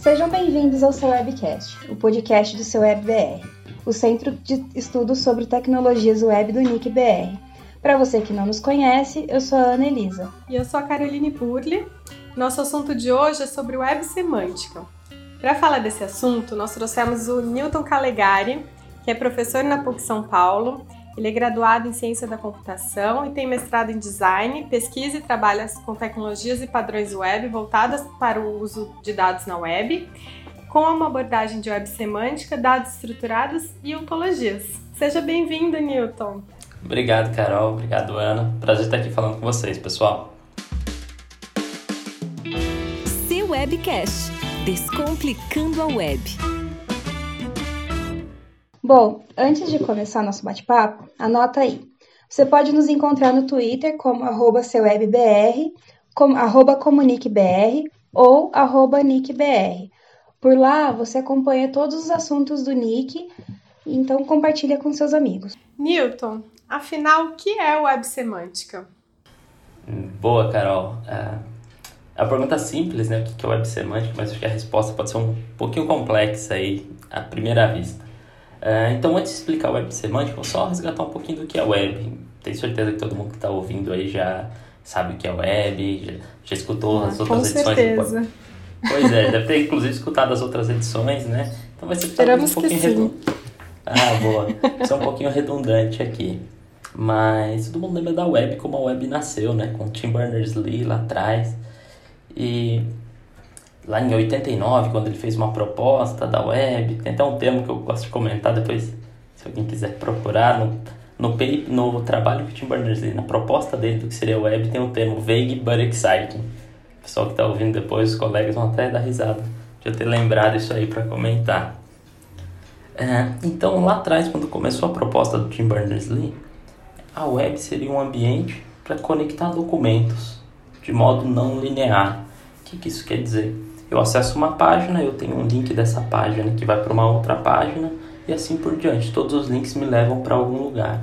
Sejam bem-vindos ao seu Webcast, o podcast do seu WebBR, o centro de estudos sobre tecnologias web do NIC BR. Para você que não nos conhece, eu sou a Ana Elisa. E eu sou a Caroline Burli. Nosso assunto de hoje é sobre web semântica. Para falar desse assunto, nós trouxemos o Newton Calegari, que é professor na PUC São Paulo. Ele é graduado em Ciência da Computação e tem mestrado em Design, pesquisa e trabalha com tecnologias e padrões web voltadas para o uso de dados na web, com uma abordagem de web semântica, dados estruturados e ontologias. Seja bem-vindo, Newton! Obrigado, Carol. Obrigado, Ana. Prazer estar aqui falando com vocês, pessoal. Seu Webcast Descomplicando a Web. Bom, antes de começar nosso bate-papo, anota aí. Você pode nos encontrar no Twitter como arroba seuwebbr, como, arroba comuniquebr ou arroba nickbr. Por lá, você acompanha todos os assuntos do Nick, então compartilha com seus amigos. Newton, afinal, o que é web semântica? Boa, Carol. É a pergunta simples, né? O que é web semântica, mas acho que a resposta pode ser um pouquinho complexa aí à primeira vista. Uh, então, antes de explicar web semântica, vou só resgatar um pouquinho do que é web. Tenho certeza que todo mundo que está ouvindo aí já sabe o que é web, já, já escutou ah, as outras edições. Certeza. Pois é, deve ter inclusive escutado as outras edições, né? Então vai ser Esperamos um pouquinho redundante. Ah, boa. Isso é um pouquinho redundante aqui. Mas todo mundo lembra da web como a web nasceu, né? Com Tim Berners-Lee lá atrás. E lá em 89, quando ele fez uma proposta da web, tem até um termo que eu gosto de comentar depois, se alguém quiser procurar, no, no, no trabalho que o Tim Berners-Lee, na proposta dele do que seria web, tem um termo vague but exciting. O pessoal que está ouvindo depois, os colegas vão até dar risada de eu ter lembrado isso aí para comentar. É, então, lá atrás, quando começou a proposta do Tim Berners-Lee, a web seria um ambiente para conectar documentos de modo não linear. O que, que isso quer dizer? Eu acesso uma página, eu tenho um link dessa página que vai para uma outra página e assim por diante. Todos os links me levam para algum lugar.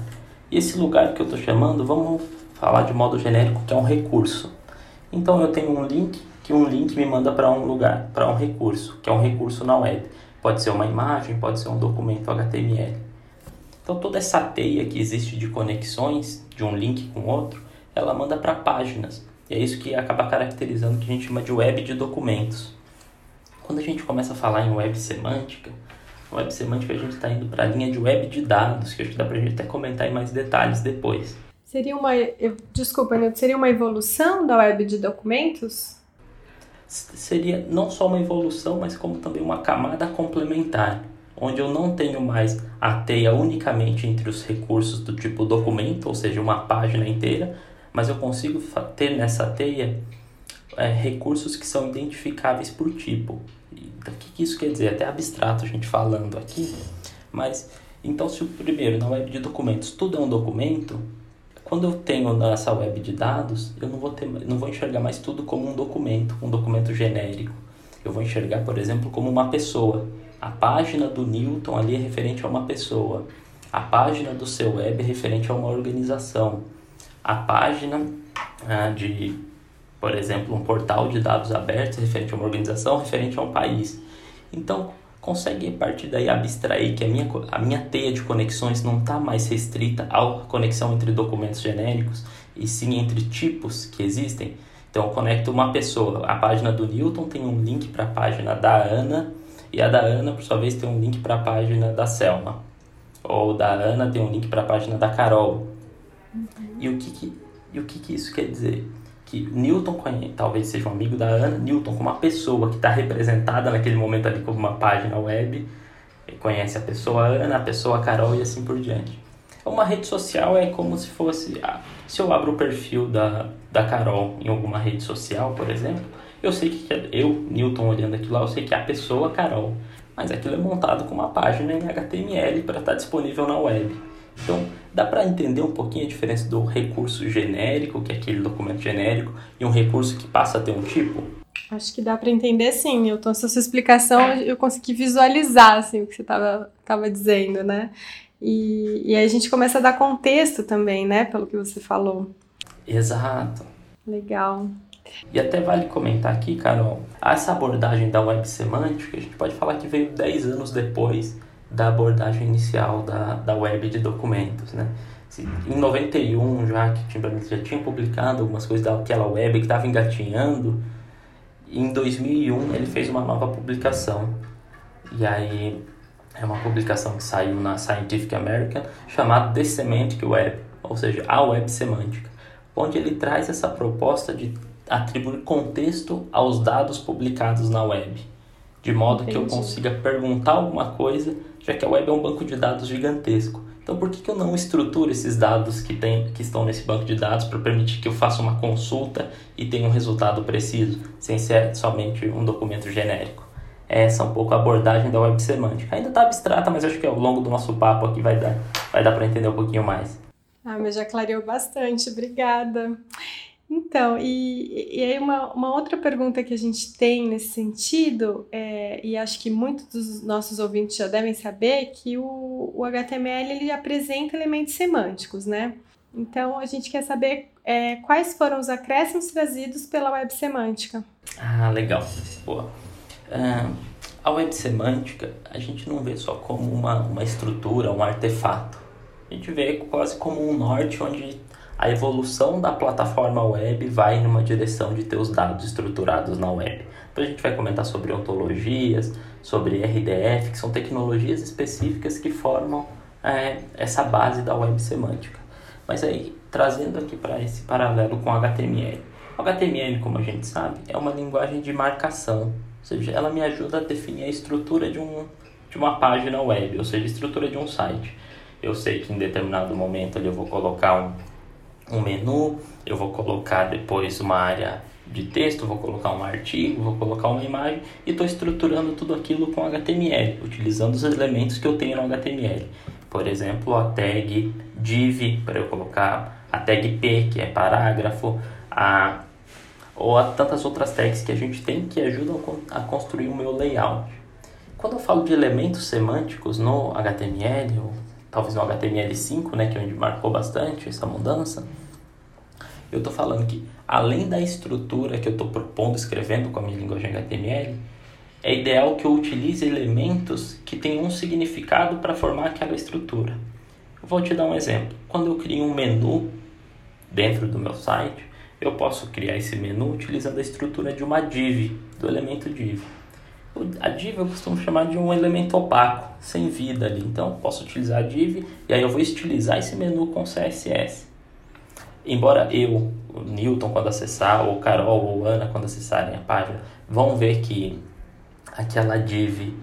E esse lugar que eu estou chamando, vamos falar de modo genérico, que é um recurso. Então eu tenho um link que um link me manda para um lugar, para um recurso, que é um recurso na web. Pode ser uma imagem, pode ser um documento HTML. Então toda essa teia que existe de conexões de um link com outro, ela manda para páginas. E é isso que acaba caracterizando o que a gente chama de web de documentos. Quando a gente começa a falar em web semântica, web semântica a gente está indo para a linha de web de dados, que acho que dá para a gente até comentar em mais detalhes depois. Seria uma, desculpa, seria uma evolução da web de documentos? Seria não só uma evolução, mas como também uma camada complementar, onde eu não tenho mais a teia unicamente entre os recursos do tipo documento, ou seja, uma página inteira, mas eu consigo ter nessa teia é, recursos que são identificáveis por tipo. Então, o que, que isso quer dizer? Até abstrato a gente falando aqui, mas então se o primeiro na web de documentos tudo é um documento, quando eu tenho nessa web de dados, eu não vou ter, não vou enxergar mais tudo como um documento, um documento genérico. Eu vou enxergar, por exemplo, como uma pessoa. A página do Newton ali é referente a uma pessoa. A página do seu web é referente a uma organização a página ah, de, por exemplo, um portal de dados abertos referente a uma organização, referente a um país. Então, consegue a partir daí abstrair que a minha, a minha teia de conexões não está mais restrita à conexão entre documentos genéricos, e sim entre tipos que existem. Então, eu conecto uma pessoa. A página do Newton tem um link para a página da Ana, e a da Ana, por sua vez, tem um link para a página da Selma. Ou da Ana tem um link para a página da Carol. E o que, que, e o que, que isso quer dizer? Que Newton conhece, talvez seja um amigo da Ana, Newton como uma pessoa que está representada naquele momento ali como uma página web, conhece a pessoa Ana, a pessoa Carol e assim por diante. Uma rede social é como se fosse, ah, se eu abro o perfil da, da Carol em alguma rede social, por exemplo, eu sei que é, eu, Newton, olhando aquilo lá, eu sei que é a pessoa Carol, mas aquilo é montado com uma página em HTML para estar tá disponível na web. Então, dá para entender um pouquinho a diferença do recurso genérico, que é aquele documento genérico, e um recurso que passa a ter um tipo? Acho que dá para entender sim, Newton. Essa sua explicação eu consegui visualizar assim, o que você estava tava dizendo, né? E, e aí a gente começa a dar contexto também, né? Pelo que você falou. Exato. Legal. E até vale comentar aqui, Carol, essa abordagem da web semântica, a gente pode falar que veio 10 anos depois da abordagem inicial da, da web de documentos, né? Em 91 já que Tim Berners já tinha publicado algumas coisas daquela web que estava engatinhando, em 2001 ele fez uma nova publicação. E aí é uma publicação que saiu na Scientific American chamada The Semantic Web, ou seja, a web semântica, onde ele traz essa proposta de atribuir contexto aos dados publicados na web, de modo Entendi. que eu consiga perguntar alguma coisa, já que a web é um banco de dados gigantesco. Então, por que, que eu não estruturo esses dados que, tem, que estão nesse banco de dados para permitir que eu faça uma consulta e tenha um resultado preciso, sem ser somente um documento genérico? Essa é um pouco a abordagem da web semântica. Ainda está abstrata, mas acho que ao longo do nosso papo aqui vai dar, vai dar para entender um pouquinho mais. Ah, mas já clareou bastante, obrigada. Então, e, e aí uma, uma outra pergunta que a gente tem nesse sentido, é, e acho que muitos dos nossos ouvintes já devem saber, que o, o HTML ele apresenta elementos semânticos, né? Então, a gente quer saber é, quais foram os acréscimos trazidos pela web semântica. Ah, legal. Boa. Uh, a web semântica, a gente não vê só como uma, uma estrutura, um artefato. A gente vê quase como um norte onde a evolução da plataforma web vai numa direção de ter os dados estruturados na web. Então a gente vai comentar sobre ontologias, sobre RDF, que são tecnologias específicas que formam é, essa base da web semântica. Mas aí, trazendo aqui para esse paralelo com HTML. O HTML, como a gente sabe, é uma linguagem de marcação, ou seja, ela me ajuda a definir a estrutura de, um, de uma página web, ou seja, a estrutura de um site. Eu sei que em determinado momento ali eu vou colocar um um menu, eu vou colocar depois uma área de texto, vou colocar um artigo, vou colocar uma imagem e estou estruturando tudo aquilo com HTML, utilizando os elementos que eu tenho no HTML. Por exemplo, a tag div para eu colocar a tag p, que é parágrafo, a, ou a tantas outras tags que a gente tem que ajudam a construir o meu layout. Quando eu falo de elementos semânticos no HTML, talvez no HTML5, né, que é onde marcou bastante essa mudança, eu estou falando que além da estrutura que eu estou propondo escrevendo com a minha linguagem HTML, é ideal que eu utilize elementos que tenham um significado para formar aquela estrutura. Eu vou te dar um exemplo. Quando eu crio um menu dentro do meu site, eu posso criar esse menu utilizando a estrutura de uma div, do elemento div. A div eu costumo chamar de um elemento opaco, sem vida ali. Então, posso utilizar a div e aí eu vou estilizar esse menu com CSS. Embora eu, o Newton, quando acessar, ou Carol ou Ana, quando acessarem a página, vão ver que aquela div,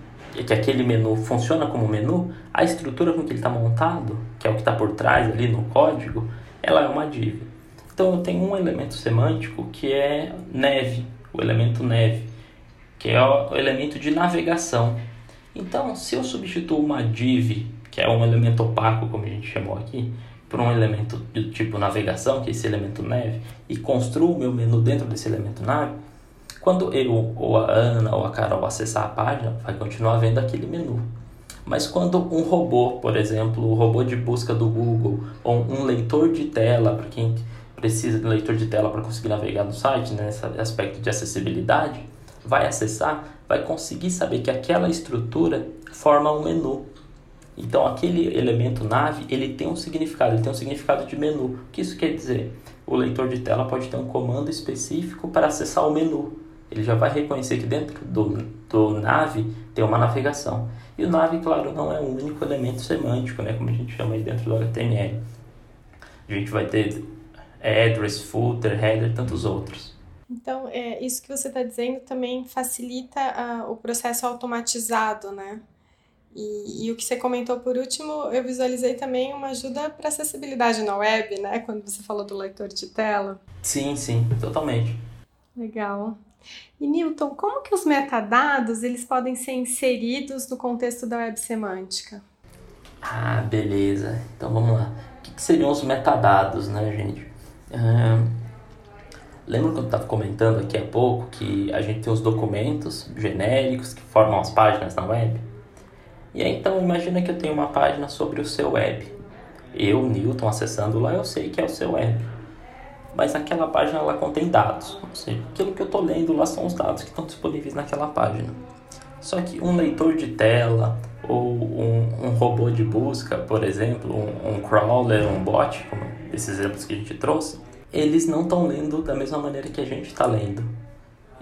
que aquele menu funciona como menu, a estrutura com que ele está montado, que é o que está por trás ali no código, ela é uma div. Então, eu tenho um elemento semântico que é neve, o elemento neve que é o elemento de navegação. Então, se eu substituo uma div, que é um elemento opaco, como a gente chamou aqui, por um elemento do tipo navegação, que é esse elemento neve, e construo o meu menu dentro desse elemento nave, quando eu, ou a Ana, ou a Carol acessar a página, vai continuar vendo aquele menu. Mas quando um robô, por exemplo, o robô de busca do Google, ou um leitor de tela, para quem precisa de leitor de tela para conseguir navegar no site, né, nesse aspecto de acessibilidade, vai acessar, vai conseguir saber que aquela estrutura forma um menu. Então aquele elemento nave, ele tem um significado, ele tem um significado de menu. O que isso quer dizer? O leitor de tela pode ter um comando específico para acessar o menu. Ele já vai reconhecer que dentro do, do nave tem uma navegação. E o nave, claro, não é o único elemento semântico, né, como a gente chama aí dentro do HTML. A gente vai ter address, footer, header, tantos outros. Então, é, isso que você está dizendo também facilita uh, o processo automatizado, né? E, e, o que você comentou por último, eu visualizei também uma ajuda para acessibilidade na web, né? Quando você falou do leitor de tela. Sim, sim, totalmente. Legal. E Newton, como que os metadados eles podem ser inseridos no contexto da web semântica? Ah, beleza. Então vamos lá. O que, que seriam os metadados, né, gente? Lembra quando eu estava comentando aqui há pouco que a gente tem os documentos genéricos que formam as páginas na web? E aí então imagina que eu tenho uma página sobre o seu web. Eu, Newton, acessando lá, eu sei que é o seu web. mas aquela página ela contém dados, ou seja, aquilo que eu estou lendo lá são os dados que estão disponíveis naquela página. Só que um leitor de tela ou um, um robô de busca, por exemplo, um, um crawler, um bot, como esses exemplos que a gente trouxe, eles não estão lendo da mesma maneira que a gente está lendo.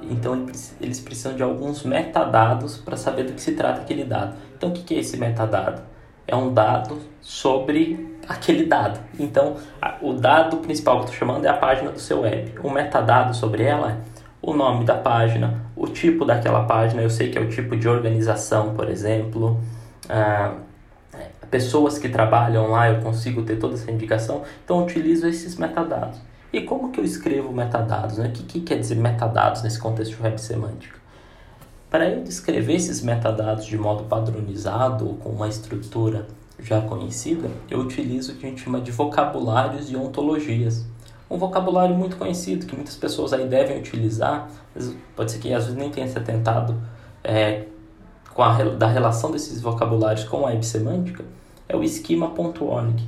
Então eles precisam de alguns metadados para saber do que se trata aquele dado. Então o que é esse metadado? É um dado sobre aquele dado. Então o dado principal que estou chamando é a página do seu web. O metadado sobre ela é o nome da página, o tipo daquela página, eu sei que é o tipo de organização, por exemplo. Ah, pessoas que trabalham lá, eu consigo ter toda essa indicação. Então utilizo esses metadados. E como que eu escrevo metadados? Né? O que, que quer dizer metadados nesse contexto de web semântica? Para eu descrever esses metadados de modo padronizado ou com uma estrutura já conhecida, eu utilizo o que a gente chama de vocabulários e ontologias. Um vocabulário muito conhecido que muitas pessoas aí devem utilizar, pode ser que às vezes nem tenha se atentado é, com a da relação desses vocabulários com a web semântica, é o esquema.org.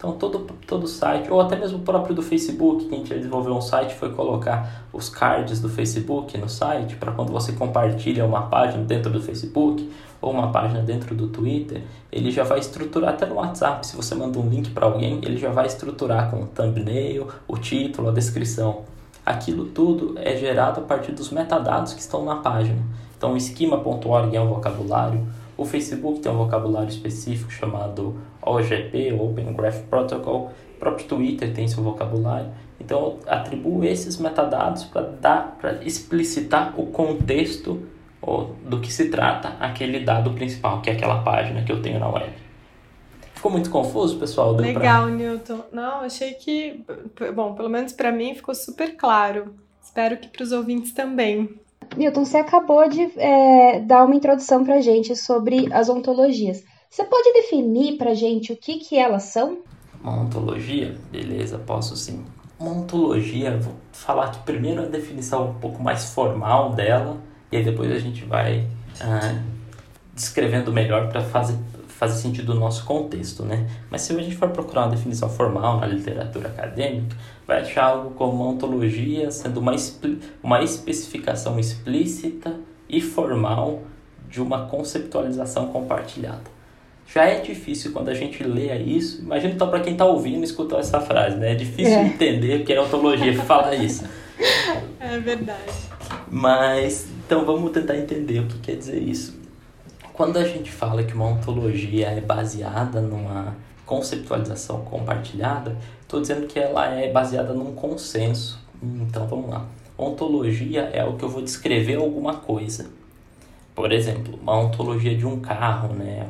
Então, todo, todo site, ou até mesmo o próprio do Facebook, que a gente desenvolveu um site, foi colocar os cards do Facebook no site, para quando você compartilha uma página dentro do Facebook ou uma página dentro do Twitter, ele já vai estruturar até no WhatsApp. Se você manda um link para alguém, ele já vai estruturar com o thumbnail, o título, a descrição. Aquilo tudo é gerado a partir dos metadados que estão na página. Então, o esquema.org é um vocabulário, o Facebook tem um vocabulário específico chamado OGP, Open Graph Protocol. O próprio Twitter tem seu vocabulário. Então, eu atribuo esses metadados para dar, para explicitar o contexto ou, do que se trata aquele dado principal, que é aquela página que eu tenho na web. Ficou muito confuso, pessoal? Deu Legal, pra... Newton. Não, achei que, bom, pelo menos para mim ficou super claro. Espero que para os ouvintes também. Milton, você acabou de é, dar uma introdução para gente sobre as ontologias. Você pode definir para gente o que, que elas são? Uma ontologia? Beleza, posso sim. Uma ontologia, vou falar aqui primeiro a definição um pouco mais formal dela, e aí depois a gente vai ah, descrevendo melhor para fazer fazer sentido no nosso contexto, né? Mas se a gente for procurar uma definição formal na literatura acadêmica, vai achar algo como ontologia sendo uma, uma especificação explícita e formal de uma conceptualização compartilhada. Já é difícil quando a gente lê isso. Imagina então para quem está ouvindo escutar essa frase, né? É difícil é. entender o que é ontologia falar isso. É verdade. Mas então vamos tentar entender o que quer dizer isso. Quando a gente fala que uma ontologia é baseada numa conceptualização compartilhada, estou dizendo que ela é baseada num consenso. Então vamos lá. Ontologia é o que eu vou descrever alguma coisa. Por exemplo, uma ontologia de um carro, né?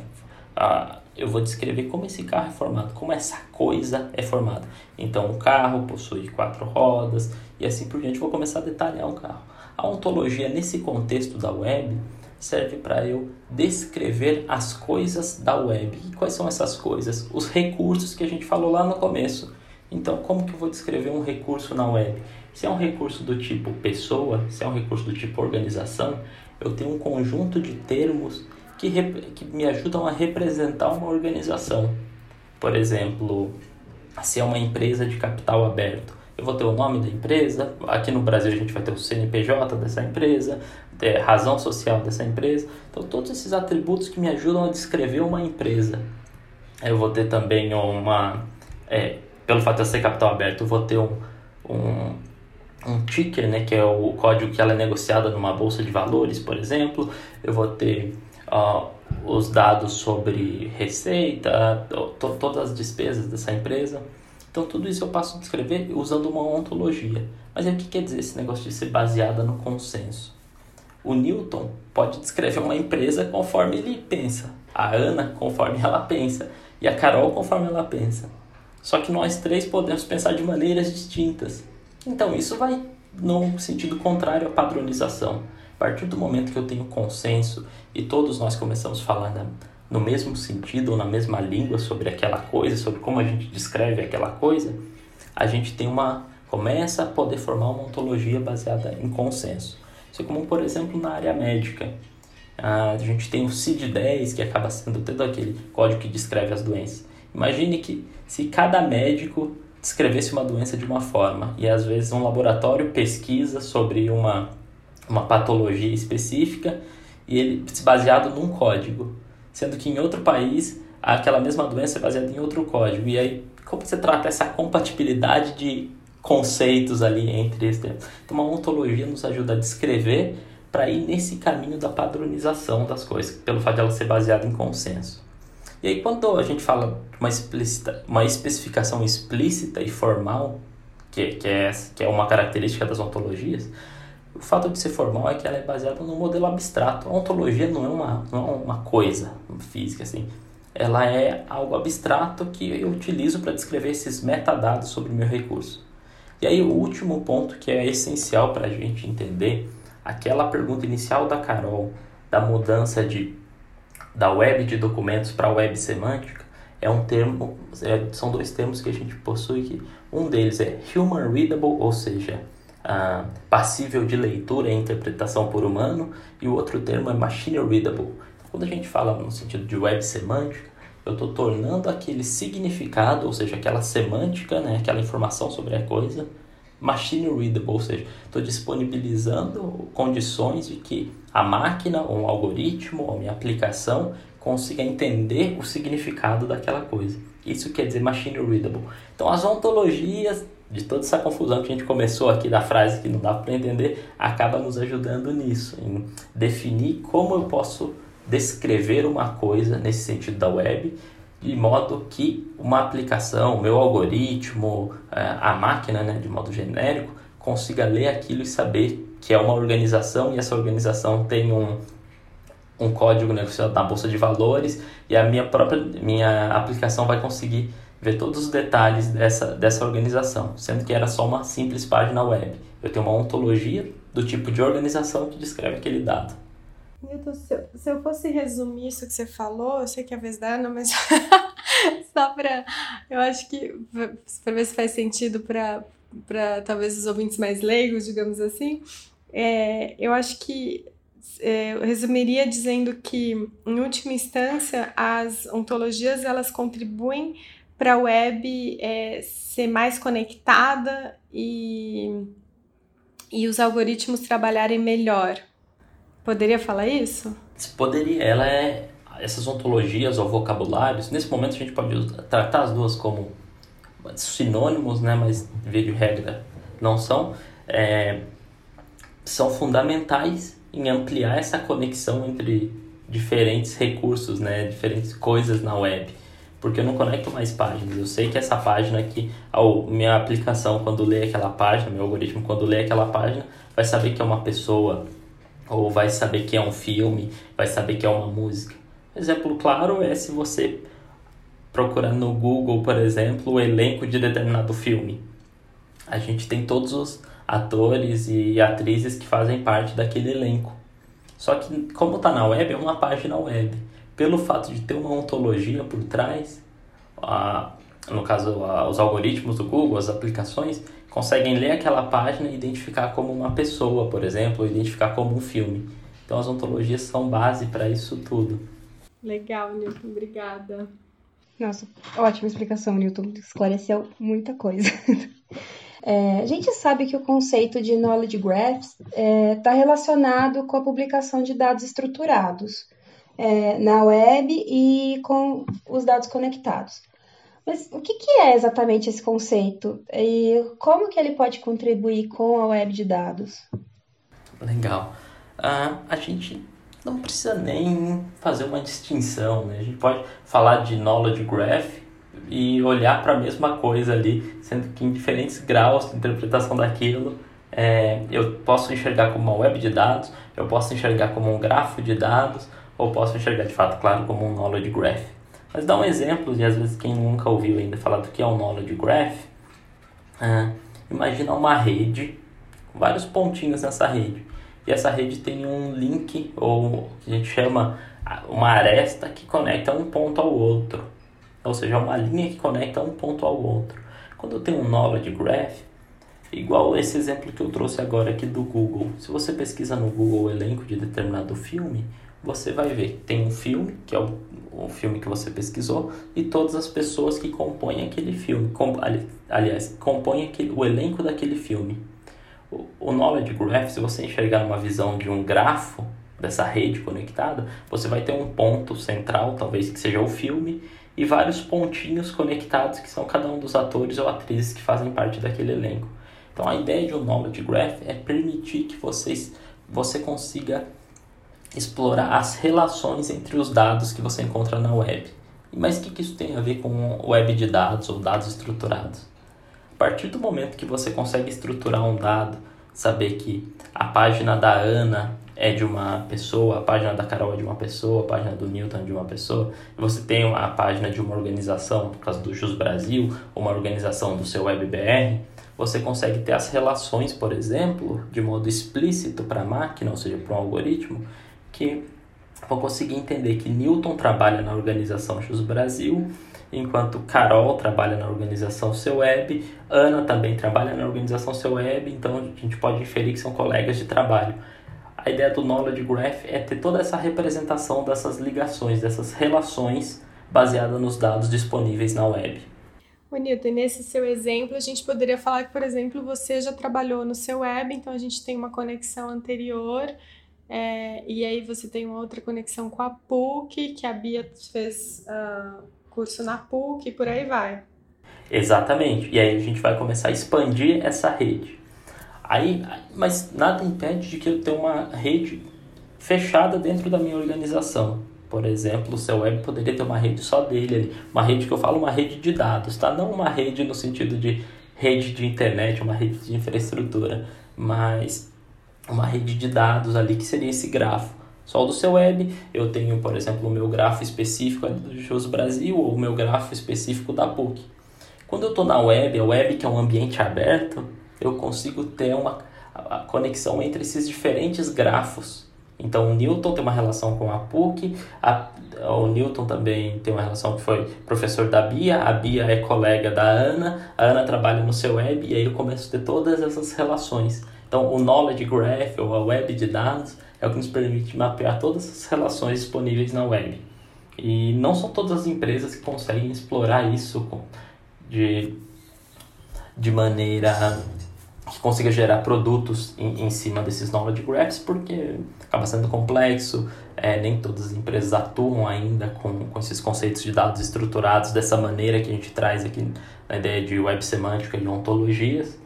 Ah, eu vou descrever como esse carro é formado, como essa coisa é formada. Então, o carro possui quatro rodas e assim por diante. Vou começar a detalhar o carro. A ontologia, nesse contexto da web, serve para eu descrever as coisas da web. E quais são essas coisas? Os recursos que a gente falou lá no começo. Então, como que eu vou descrever um recurso na web? Se é um recurso do tipo pessoa, se é um recurso do tipo organização, eu tenho um conjunto de termos que, que me ajudam a representar uma organização. Por exemplo, se é uma empresa de capital aberto, eu vou ter o nome da empresa, aqui no Brasil a gente vai ter o CNPJ dessa empresa, razão social dessa empresa. Então, todos esses atributos que me ajudam a descrever uma empresa. Eu vou ter também uma. É, pelo fato de eu ser capital aberto, eu vou ter um, um, um ticker, né, que é o código que ela é negociada numa bolsa de valores, por exemplo. Eu vou ter uh, os dados sobre receita, to, todas as despesas dessa empresa. Então, tudo isso eu passo a descrever usando uma ontologia. Mas o que quer dizer esse negócio de ser baseada no consenso? O Newton pode descrever uma empresa conforme ele pensa, a Ana conforme ela pensa e a Carol conforme ela pensa. Só que nós três podemos pensar de maneiras distintas. Então, isso vai no sentido contrário à padronização. A partir do momento que eu tenho consenso e todos nós começamos a falar no mesmo sentido ou na mesma língua sobre aquela coisa, sobre como a gente descreve aquela coisa, a gente tem uma começa a poder formar uma ontologia baseada em consenso. Isso é comum, por exemplo, na área médica. A gente tem o CID-10, que acaba sendo todo aquele código que descreve as doenças. Imagine que se cada médico descrevesse uma doença de uma forma e às vezes um laboratório pesquisa sobre uma, uma patologia específica e ele baseado num código, sendo que em outro país aquela mesma doença é baseada em outro código. E aí como você trata essa compatibilidade de conceitos ali entre esses Então uma ontologia nos ajuda a descrever para ir nesse caminho da padronização das coisas, pelo fato de ela ser baseada em consenso. E aí, quando a gente fala uma, explícita, uma especificação explícita e formal, que, que, é, que é uma característica das ontologias, o fato de ser formal é que ela é baseada num modelo abstrato. A ontologia não é uma, não é uma coisa física, assim. Ela é algo abstrato que eu utilizo para descrever esses metadados sobre o meu recurso. E aí, o último ponto que é essencial para a gente entender aquela pergunta inicial da Carol, da mudança de, da web de documentos para web semântica, é um termo, é, são dois termos que a gente possui que um deles é human readable, ou seja, passível de leitura e interpretação por humano, e o outro termo é machine readable. Quando a gente fala no sentido de web semântica, eu estou tornando aquele significado, ou seja, aquela semântica, né, aquela informação sobre a coisa, machine readable, ou seja, estou disponibilizando condições de que a máquina, ou um algoritmo, ou minha aplicação consiga entender o significado daquela coisa. Isso quer dizer machine readable. Então, as ontologias de toda essa confusão que a gente começou aqui da frase que não dá para entender, acaba nos ajudando nisso, em definir como eu posso descrever uma coisa nesse sentido da web de modo que uma aplicação, meu algoritmo, é, a máquina, né, de modo genérico, consiga ler aquilo e saber que é uma organização e essa organização tem um, um código negociado na bolsa de valores e a minha própria minha aplicação vai conseguir ver todos os detalhes dessa, dessa organização, sendo que era só uma simples página web. Eu tenho uma ontologia do tipo de organização que descreve aquele dado. Newton, se eu, se eu fosse resumir isso que você falou, eu sei que é vez da Ana, mas só para. Eu acho que. para ver se faz sentido para talvez os ouvintes mais leigos, digamos assim. É, eu acho que. É, eu resumiria dizendo que, em última instância, as ontologias elas contribuem para a web é, ser mais conectada e, e os algoritmos trabalharem melhor. Poderia falar isso? Poderia. Ela é. Essas ontologias ou vocabulários, nesse momento a gente pode tratar as duas como sinônimos, né? mas via de regra não são. É, são fundamentais em ampliar essa conexão entre diferentes recursos, né? diferentes coisas na web. Porque eu não conecto mais páginas. Eu sei que essa página aqui, a minha aplicação, quando lê aquela página, meu algoritmo, quando lê aquela página, vai saber que é uma pessoa ou vai saber que é um filme, vai saber que é uma música. Exemplo claro é se você procurar no Google, por exemplo, o elenco de determinado filme. A gente tem todos os atores e atrizes que fazem parte daquele elenco. Só que como está na web, é uma página web. Pelo fato de ter uma ontologia por trás, a, no caso a, os algoritmos do Google, as aplicações, conseguem ler aquela página e identificar como uma pessoa, por exemplo, ou identificar como um filme. Então as ontologias são base para isso tudo. Legal, Newton, obrigada. Nossa, ótima explicação, Newton. Esclareceu muita coisa. É, a gente sabe que o conceito de Knowledge Graphs está é, tá relacionado com a publicação de dados estruturados é, na web e com os dados conectados. Mas o que, que é exatamente esse conceito e como que ele pode contribuir com a web de dados? Legal. Uh, a gente não precisa nem fazer uma distinção, né? A gente pode falar de knowledge graph e olhar para a mesma coisa ali, sendo que em diferentes graus de interpretação daquilo, é, eu posso enxergar como uma web de dados, eu posso enxergar como um grafo de dados, ou posso enxergar de fato, claro, como um knowledge graph. Mas dá um exemplo, e às vezes quem nunca ouviu ainda falar do que é o Knowledge Graph, ah, imagina uma rede com vários pontinhos nessa rede. E essa rede tem um link, ou que a gente chama uma aresta que conecta um ponto ao outro. Ou seja, uma linha que conecta um ponto ao outro. Quando eu tenho um Knowledge Graph, igual esse exemplo que eu trouxe agora aqui do Google. Se você pesquisa no Google o elenco de determinado filme, você vai ver tem um filme, que é o, o filme que você pesquisou, e todas as pessoas que compõem aquele filme. Com, ali, aliás, compõem aquele, o elenco daquele filme. O, o Knowledge Graph, se você enxergar uma visão de um grafo, dessa rede conectada, você vai ter um ponto central, talvez que seja o filme, e vários pontinhos conectados que são cada um dos atores ou atrizes que fazem parte daquele elenco. Então a ideia de um knowledge graph é permitir que vocês, você consiga explorar as relações entre os dados que você encontra na web. Mas o que, isso tem a ver com web de dados ou dados estruturados? A partir do momento que você consegue estruturar um dado, saber que a página da Ana é de uma pessoa, a página da Carol é de uma pessoa, a página do Newton é de uma pessoa, e você tem a página de uma organização, por causa do Jus Brasil, uma organização do seu WebBR, você consegue ter as relações, por exemplo, de modo explícito para a máquina, ou seja, para um algoritmo, que vão conseguir entender que Newton trabalha na organização Jus Brasil, enquanto Carol trabalha na organização Seu Web, Ana também trabalha na organização Seu Web, então a gente pode inferir que são colegas de trabalho a ideia do Knowledge Graph é ter toda essa representação dessas ligações, dessas relações baseada nos dados disponíveis na web. O Newton, nesse seu exemplo, a gente poderia falar que, por exemplo, você já trabalhou no seu web, então a gente tem uma conexão anterior, é, e aí você tem uma outra conexão com a PUC, que a Bia fez uh, curso na PUC, e por aí vai. Exatamente. E aí a gente vai começar a expandir essa rede. Aí, mas nada impede de que eu tenha uma rede fechada dentro da minha organização. Por exemplo, o seu web poderia ter uma rede só dele ali. Uma rede que eu falo, uma rede de dados, tá? Não uma rede no sentido de rede de internet, uma rede de infraestrutura, mas uma rede de dados ali que seria esse grafo. Só do seu web, eu tenho, por exemplo, o meu grafo específico do Jus Brasil ou o meu grafo específico da PUC. Quando eu estou na web, a web que é um ambiente aberto, eu consigo ter uma conexão entre esses diferentes grafos. Então, o Newton tem uma relação com a PUC, a, o Newton também tem uma relação que foi professor da Bia, a Bia é colega da Ana, a Ana trabalha no seu web, e aí eu começo a ter todas essas relações. Então, o Knowledge Graph, ou a web de dados, é o que nos permite mapear todas as relações disponíveis na web. E não são todas as empresas que conseguem explorar isso de, de maneira que consiga gerar produtos em, em cima desses knowledge graphs, porque acaba sendo complexo, é, nem todas as empresas atuam ainda com, com esses conceitos de dados estruturados dessa maneira que a gente traz aqui na ideia de web semântica e ontologias,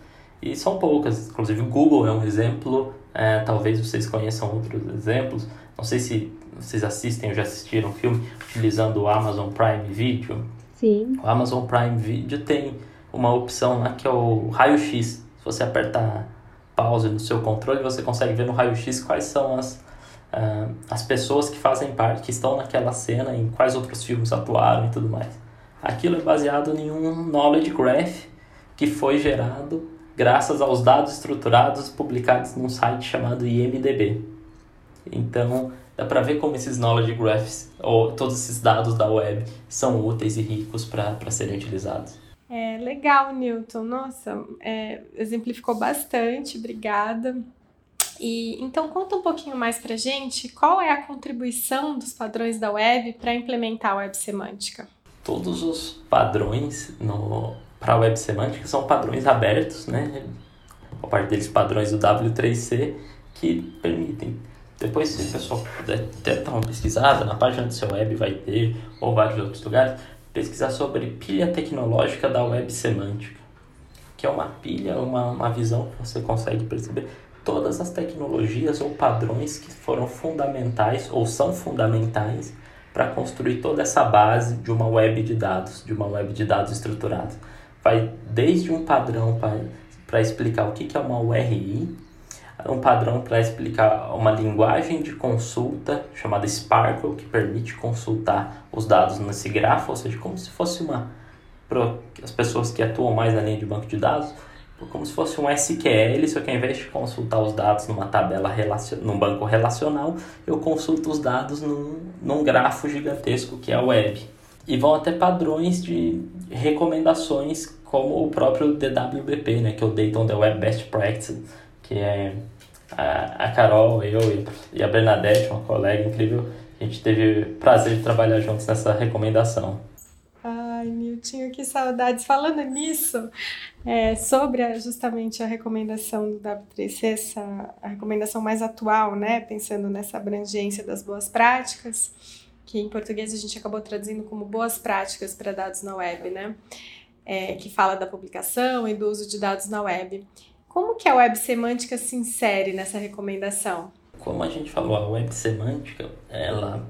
e são poucas, inclusive o Google é um exemplo, é, talvez vocês conheçam outros exemplos, não sei se vocês assistem ou já assistiram um filme utilizando o Amazon Prime Video. Sim. O Amazon Prime Video tem uma opção lá que é o raio-x, se você apertar pause no seu controle, você consegue ver no raio-x quais são as, uh, as pessoas que fazem parte, que estão naquela cena, em quais outros filmes atuaram e tudo mais. Aquilo é baseado em um knowledge graph que foi gerado graças aos dados estruturados publicados num site chamado IMDb. Então, dá para ver como esses knowledge graphs, ou todos esses dados da web, são úteis e ricos para serem utilizados. É, legal, Newton. Nossa, é, exemplificou bastante, obrigada. E então conta um pouquinho mais pra gente qual é a contribuição dos padrões da web para implementar a web semântica. Todos os padrões para a web semântica são padrões abertos, né? A parte deles padrões do W3C que permitem. Depois, se o pessoal puder dar uma pesquisada, na página do seu web vai ter, ou vários outros lugares, pesquisar sobre pilha tecnológica da web semântica, que é uma pilha, uma, uma visão que você consegue perceber todas as tecnologias ou padrões que foram fundamentais ou são fundamentais para construir toda essa base de uma web de dados, de uma web de dados estruturada. Vai desde um padrão para explicar o que, que é uma URI, um padrão para explicar uma linguagem de consulta chamada Sparkle, que permite consultar os dados nesse grafo, ou seja, como se fosse uma. Para as pessoas que atuam mais na linha de banco de dados, como se fosse um SQL, só que ao invés de consultar os dados numa tabela, relacion... num banco relacional, eu consulto os dados num, num grafo gigantesco que é a web. E vão até padrões de recomendações, como o próprio DWBP, né, que é o Data on the Web Best Practice, que é a, a Carol, eu e a Bernadette, uma colega incrível, a gente teve prazer de trabalhar juntos nessa recomendação. Ai, Nilton, que saudades. Falando nisso, é, sobre a, justamente a recomendação da 3C, essa, a recomendação mais atual, né, pensando nessa abrangência das boas práticas, que em português a gente acabou traduzindo como boas práticas para dados na web, né, é, que fala da publicação e do uso de dados na web. Como que a web semântica se insere nessa recomendação? Como a gente falou, a web semântica, ela,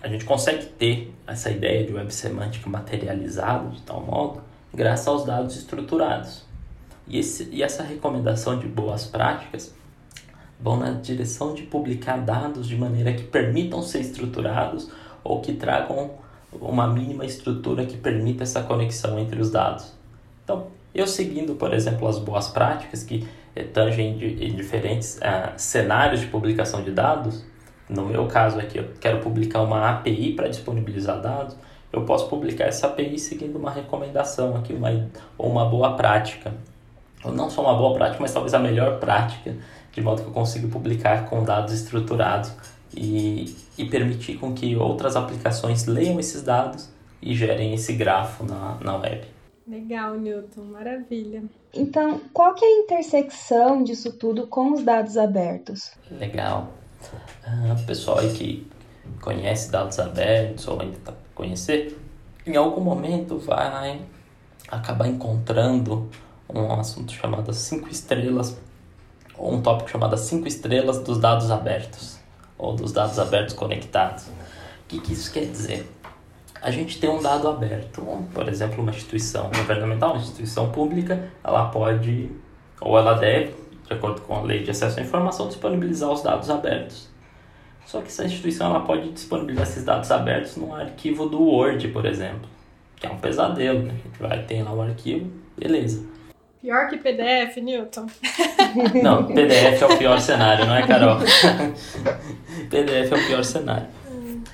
a gente consegue ter essa ideia de web semântica materializada de tal modo, graças aos dados estruturados. E, esse, e essa recomendação de boas práticas vão na direção de publicar dados de maneira que permitam ser estruturados ou que tragam uma mínima estrutura que permita essa conexão entre os dados. Então, eu seguindo, por exemplo, as boas práticas que eh, tangem em diferentes uh, cenários de publicação de dados, no meu caso aqui, eu quero publicar uma API para disponibilizar dados, eu posso publicar essa API seguindo uma recomendação aqui, uma, ou uma boa prática. Ou não só uma boa prática, mas talvez a melhor prática, de modo que eu consiga publicar com dados estruturados e, e permitir com que outras aplicações leiam esses dados e gerem esse grafo na, na web. Legal, Newton, maravilha. Então, qual que é a intersecção disso tudo com os dados abertos? Legal. Uh, pessoal aí que conhece dados abertos ou ainda está conhecer, em algum momento vai acabar encontrando um assunto chamado cinco estrelas ou um tópico chamado cinco estrelas dos dados abertos ou dos dados abertos conectados. O que, que isso quer dizer? a gente tem um dado aberto, por exemplo, uma instituição governamental, uma instituição pública, ela pode ou ela deve, de acordo com a lei de acesso à informação, disponibilizar os dados abertos. Só que essa instituição ela pode disponibilizar esses dados abertos num arquivo do Word, por exemplo, que é um pesadelo, né? A gente vai ter lá o arquivo, beleza. Pior que PDF, Newton. Não, PDF é o pior cenário, não é, Carol? PDF é o pior cenário.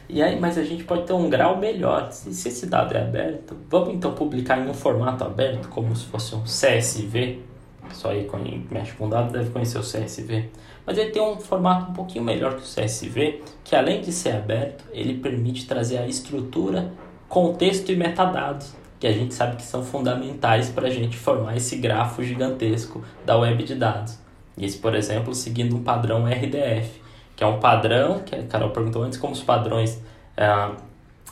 E aí, mas a gente pode ter um grau melhor. Se, se esse dado é aberto, vamos então publicar em um formato aberto, como se fosse um CSV. Só aí quem mexe com dados deve conhecer o CSV. Mas ele tem um formato um pouquinho melhor que o CSV, que além de ser aberto, ele permite trazer a estrutura, contexto e metadados, que a gente sabe que são fundamentais para a gente formar esse grafo gigantesco da web de dados. Esse, por exemplo, seguindo um padrão RDF que é um padrão, que a Carol perguntou antes, como os padrões é,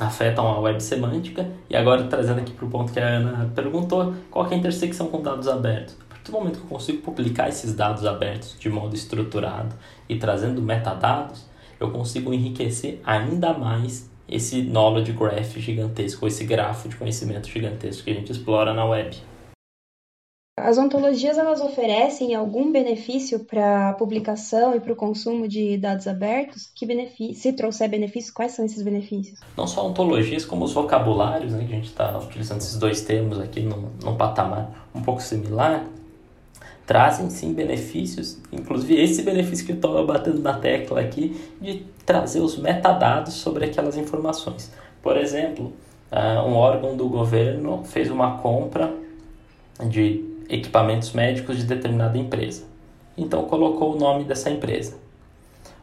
afetam a web semântica, e agora trazendo aqui para o ponto que a Ana perguntou, qual é a intersecção com dados abertos? A partir do momento que eu consigo publicar esses dados abertos de modo estruturado e trazendo metadados, eu consigo enriquecer ainda mais esse knowledge graph gigantesco, esse grafo de conhecimento gigantesco que a gente explora na web. As ontologias elas oferecem algum benefício para a publicação e para o consumo de dados abertos? Que benefício, se trouxer benefícios, quais são esses benefícios? Não só ontologias, como os vocabulários, né, que a gente está utilizando esses dois termos aqui num, num patamar um pouco similar, trazem sim benefícios, inclusive esse benefício que eu estou batendo na tecla aqui, de trazer os metadados sobre aquelas informações. Por exemplo, uh, um órgão do governo fez uma compra de equipamentos médicos de determinada empresa. Então colocou o nome dessa empresa.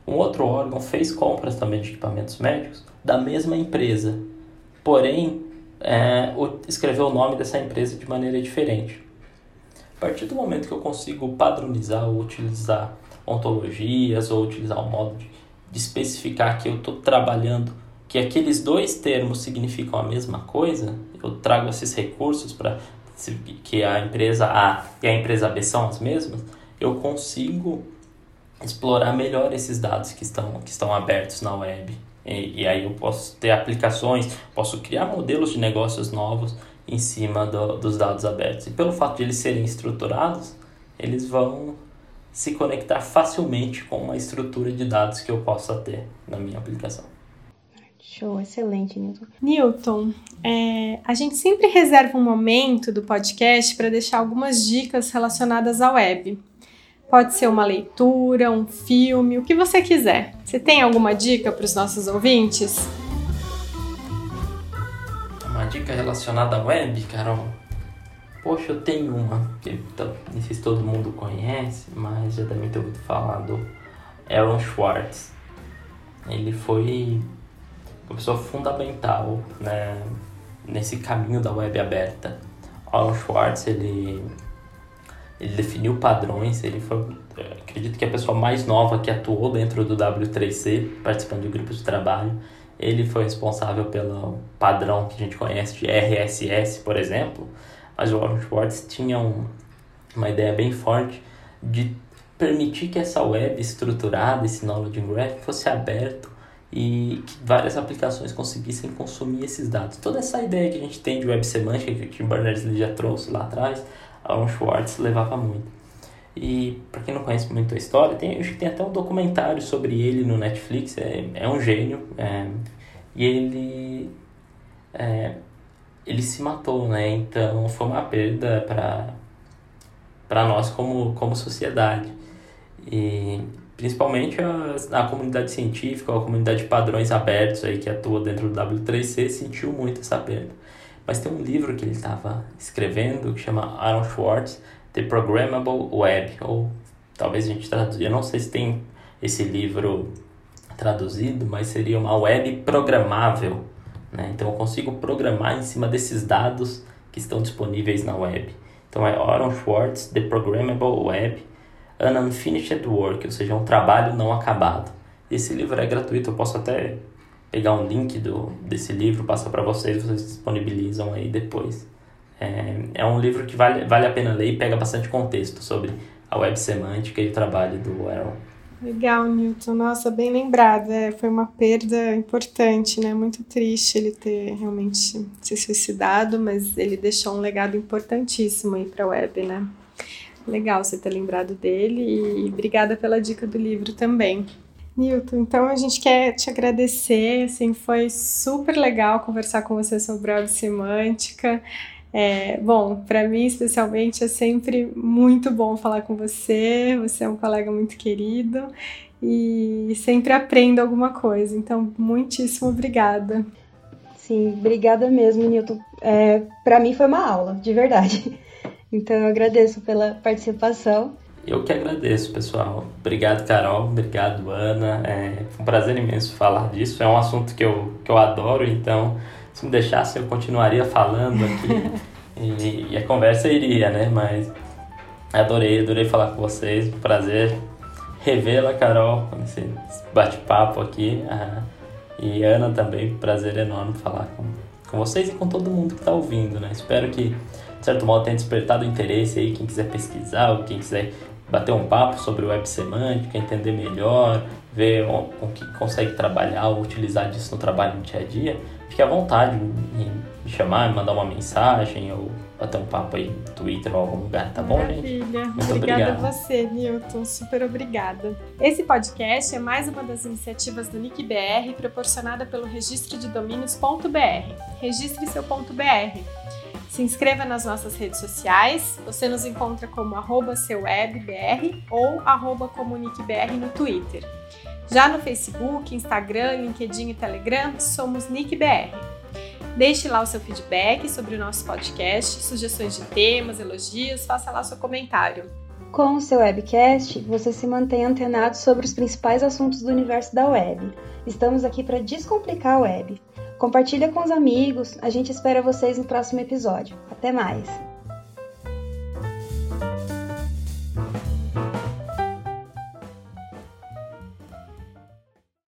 Um outro órgão fez compras também de equipamentos médicos da mesma empresa, porém é, escreveu o nome dessa empresa de maneira diferente. A partir do momento que eu consigo padronizar ou utilizar ontologias ou utilizar um modo de, de especificar que eu estou trabalhando que aqueles dois termos significam a mesma coisa, eu trago esses recursos para que a empresa A e a empresa B são as mesmas, eu consigo explorar melhor esses dados que estão, que estão abertos na web. E, e aí eu posso ter aplicações, posso criar modelos de negócios novos em cima do, dos dados abertos. E pelo fato de eles serem estruturados, eles vão se conectar facilmente com uma estrutura de dados que eu possa ter na minha aplicação. Show, excelente, Newton. Newton, é, a gente sempre reserva um momento do podcast para deixar algumas dicas relacionadas à web. Pode ser uma leitura, um filme, o que você quiser. Você tem alguma dica para os nossos ouvintes? Uma dica relacionada à web, Carol? Poxa, eu tenho uma que não sei se todo mundo conhece, mas já deve ter ouvido falar do Aaron Schwartz. Ele foi uma pessoa fundamental né, nesse caminho da web aberta. Aaron Schwartz, ele, ele definiu padrões, ele foi, acredito que a pessoa mais nova que atuou dentro do W3C, participando de grupos de trabalho. Ele foi responsável pelo padrão que a gente conhece de RSS, por exemplo, mas o Aaron Schwartz tinha um, uma ideia bem forte de permitir que essa web estruturada, esse Knowledge Graph, fosse aberto e que várias aplicações conseguissem consumir esses dados. Toda essa ideia que a gente tem de web semântica que o Tim Berners-Lee já trouxe lá atrás, Aaron Schwartz levava muito. E para quem não conhece muito a história, tem, acho que tem até um documentário sobre ele no Netflix. É, é um gênio é, e ele é, ele se matou, né? Então foi uma perda para para nós como como sociedade e principalmente a, a comunidade científica, a comunidade de padrões abertos aí que atua dentro do W3C sentiu muito essa perda. Mas tem um livro que ele estava escrevendo que chama Aaron Schwartz, The Programmable Web, ou talvez a gente traduz, eu não sei se tem esse livro traduzido, mas seria uma web programável. Né? Então eu consigo programar em cima desses dados que estão disponíveis na web. Então é Aaron Schwartz, The Programmable Web, An Unfinished Work, ou seja, um trabalho não acabado. Esse livro é gratuito, eu posso até pegar um link do, desse livro, passar para vocês, vocês disponibilizam aí depois. É, é um livro que vale, vale a pena ler e pega bastante contexto sobre a web semântica e o trabalho do Aaron. Legal, Newton. Nossa, bem lembrado. É, foi uma perda importante, né? Muito triste ele ter realmente se suicidado, mas ele deixou um legado importantíssimo aí para a web, né? Legal você ter lembrado dele e obrigada pela dica do livro também. Newton, então a gente quer te agradecer, assim, foi super legal conversar com você sobre a semântica. É, bom, para mim especialmente é sempre muito bom falar com você, você é um colega muito querido e sempre aprendo alguma coisa, então muitíssimo obrigada. Sim, obrigada mesmo, Newton. É, para mim foi uma aula, de verdade. Então eu agradeço pela participação. Eu que agradeço, pessoal. Obrigado, Carol. Obrigado, Ana. É um prazer imenso falar disso. É um assunto que eu, que eu adoro, então, se me deixasse, eu continuaria falando aqui. e, e, a conversa iria, né? Mas adorei, adorei falar com vocês. Prazer revê-la, Carol, nesse bate-papo aqui. Ah, e Ana também, prazer enorme falar com, com vocês e com todo mundo que está ouvindo, né? Espero que de certo modo tenha despertado interesse aí, quem quiser pesquisar ou quem quiser bater um papo sobre web semântica, entender melhor, ver com que consegue trabalhar ou utilizar disso no trabalho no dia a dia, fique à vontade em chamar, mandar uma mensagem ou bater um papo aí no Twitter ou algum lugar, tá bom, Maravilha. gente? Muito obrigada obrigado. a você, Newton. Super obrigada. Esse podcast é mais uma das iniciativas do NICBR proporcionada pelo registro de domínios.br. Registre seu ponto .br. Se inscreva nas nossas redes sociais. Você nos encontra como arroba seuwebbr ou arroba comuniquebr no Twitter. Já no Facebook, Instagram, LinkedIn e Telegram, somos NickBR. Deixe lá o seu feedback sobre o nosso podcast, sugestões de temas, elogios, faça lá seu comentário. Com o seu webcast, você se mantém antenado sobre os principais assuntos do universo da web. Estamos aqui para descomplicar a web. Compartilha com os amigos. A gente espera vocês no próximo episódio. Até mais!